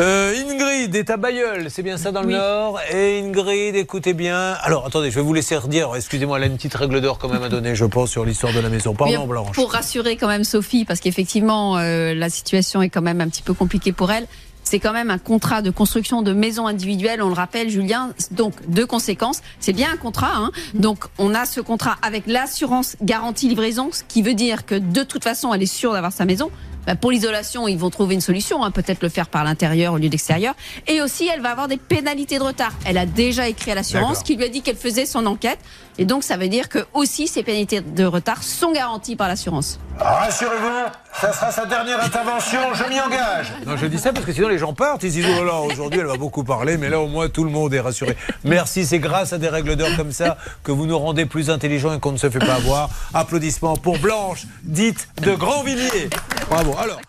Euh, Ingrid est à Bayeul, c'est bien ça dans le Nord. Et Ingrid, écoutez bien. Alors attendez, je vais vous laisser redire. Excusez-moi, elle a une petite règle d'or quand même à donner, je pense, sur l'histoire de la maison. Pardon, Blanche. Pour rassurer quand même Sophie, parce qu'effectivement, euh, la situation est quand même un petit peu compliquée pour elle. C'est quand même un contrat de construction de maison individuelle, on le rappelle, Julien. Donc, deux conséquences. C'est bien un contrat. Hein. Donc, on a ce contrat avec l'assurance garantie livraison, ce qui veut dire que de toute façon, elle est sûre d'avoir sa maison. Bah, pour l'isolation, ils vont trouver une solution, hein, peut-être le faire par l'intérieur au lieu d'extérieur. Et aussi, elle va avoir des pénalités de retard. Elle a déjà écrit à l'assurance qui lui a dit qu'elle faisait son enquête. Et donc, ça veut dire que aussi ces pénalités de retard sont garanties par l'assurance. Rassurez-vous, ça sera sa dernière intervention, je m'y engage. Non, je dis ça parce que sinon les gens partent, ils disent oh là, aujourd'hui elle va beaucoup parler, mais là au moins tout le monde est rassuré. Merci, c'est grâce à des règles d'or comme ça que vous nous rendez plus intelligents et qu'on ne se fait pas avoir. Applaudissements pour Blanche, dite de Grandvilliers. Bravo. Alors.